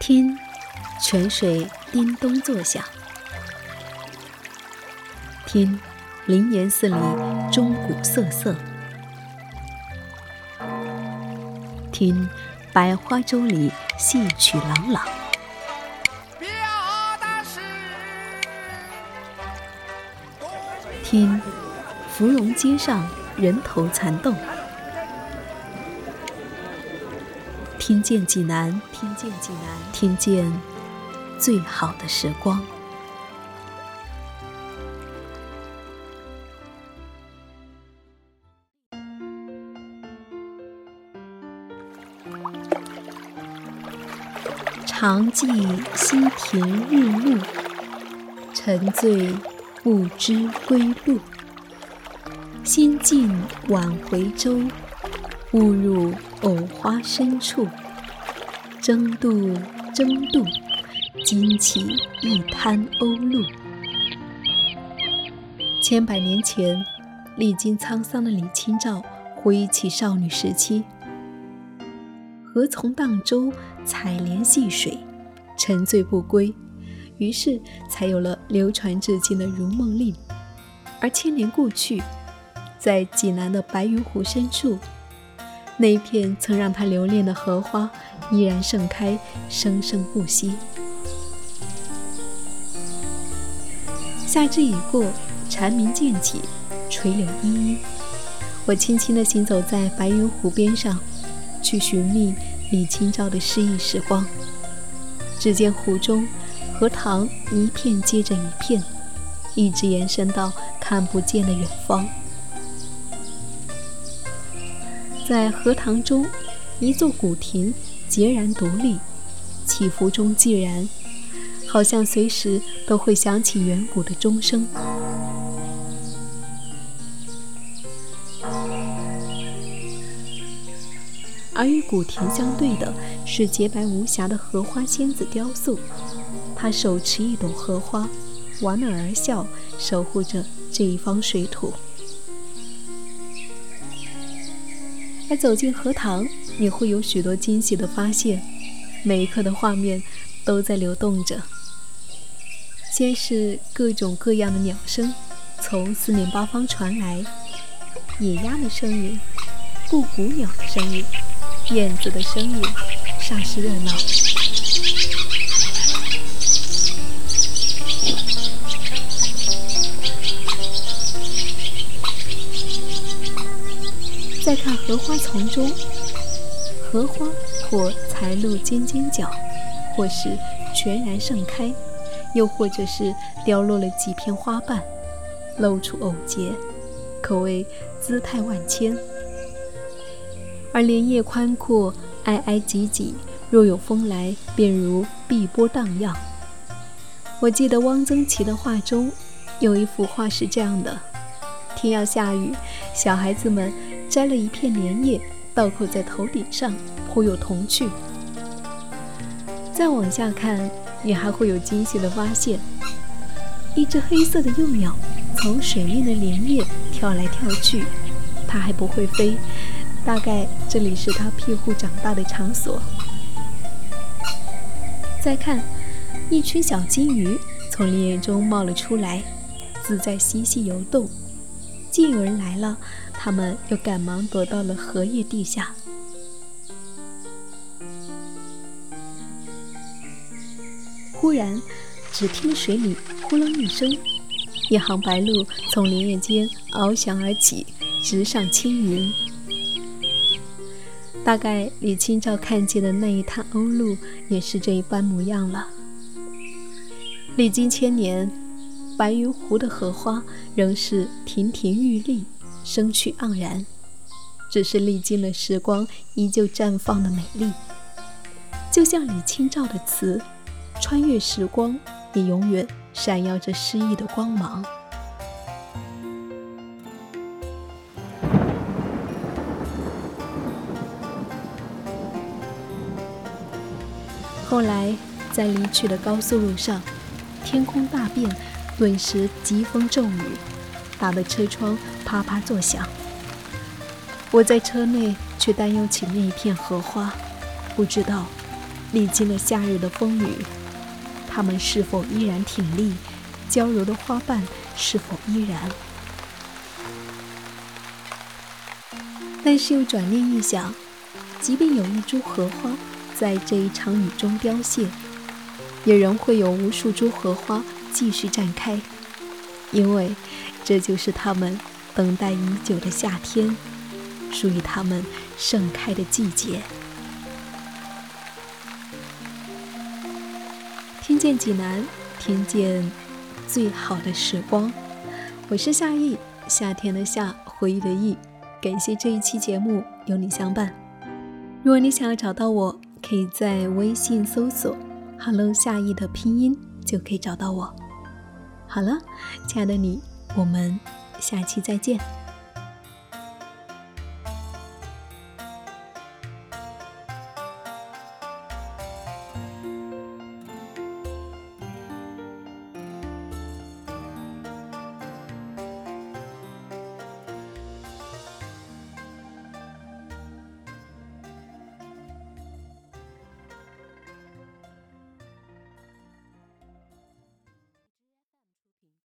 听，泉水叮咚作响；听，灵岩寺里钟鼓瑟瑟；听，百花洲里戏曲朗朗；听，芙蓉街上人头攒动。听见济南，听见济南，听见最好的时光。常记溪亭日暮，沉醉不知归路。心尽晚回舟，误入藕花深处。争渡，争渡，惊起一滩鸥鹭。千百年前，历经沧桑的李清照回忆起少女时期，何从荡舟，采莲戏水，沉醉不归，于是才有了流传至今的《如梦令》。而千年过去，在济南的白云湖深处。那一片曾让他留恋的荷花依然盛开，生生不息。夏至已过，蝉鸣渐起，垂柳依依。我轻轻地行走在白云湖边上，去寻觅李清照的诗意时光。只见湖中荷塘一片接着一片，一直延伸到看不见的远方。在荷塘中，一座古亭孑然独立，起伏中寂然，好像随时都会响起远古的钟声。而与古亭相对的是洁白无瑕的荷花仙子雕塑，她手持一朵荷花，莞尔而笑，守护着这一方水土。在走进荷塘，你会有许多惊喜的发现，每一刻的画面都在流动着。先是各种各样的鸟声从四面八方传来，野鸭的声音、布谷鸟的声音、燕子的声音，煞是热闹。荷花丛中，荷花或才露尖尖角，或是全然盛开，又或者是凋落了几片花瓣，露出藕节，可谓姿态万千。而莲叶宽阔，挨挨挤挤，若有风来，便如碧波荡漾。我记得汪曾祺的画中有一幅画是这样的：天要下雨，小孩子们。摘了一片莲叶，倒扣在头顶上，颇有童趣。再往下看，你还会有惊喜的发现：一只黑色的幼鸟从水面的莲叶跳来跳去，它还不会飞，大概这里是它庇护长大的场所。再看，一群小金鱼从莲叶中冒了出来，自在嬉戏游动。近有人来了。他们又赶忙躲到了荷叶地下。忽然，只听水里呼隆一声，一行白鹭从莲叶间翱翔而起，直上青云。大概李清照看见的那一滩鸥鹭，也是这一般模样了。历经千年，白云湖的荷花仍是亭亭玉立。生趣盎然，只是历经了时光，依旧绽放的美丽。就像李清照的词，穿越时光，也永远闪耀着诗意的光芒。后来，在离去的高速路上，天空大变，顿时疾风骤雨。打得车窗啪啪作响，我在车内却担忧起那一片荷花，不知道历经了夏日的风雨，它们是否依然挺立？娇柔的花瓣是否依然？但是又转念一想，即便有一株荷花在这一场雨中凋谢，也仍会有无数株荷花继续绽开，因为这就是他们等待已久的夏天，属于他们盛开的季节。听见济南，听见最好的时光。我是夏意，夏天的夏，回忆的忆。感谢这一期节目有你相伴。如果你想要找到我，可以在微信搜索 “hello 夏意”的拼音，就可以找到我。好了，亲爱的你，我们下期再见。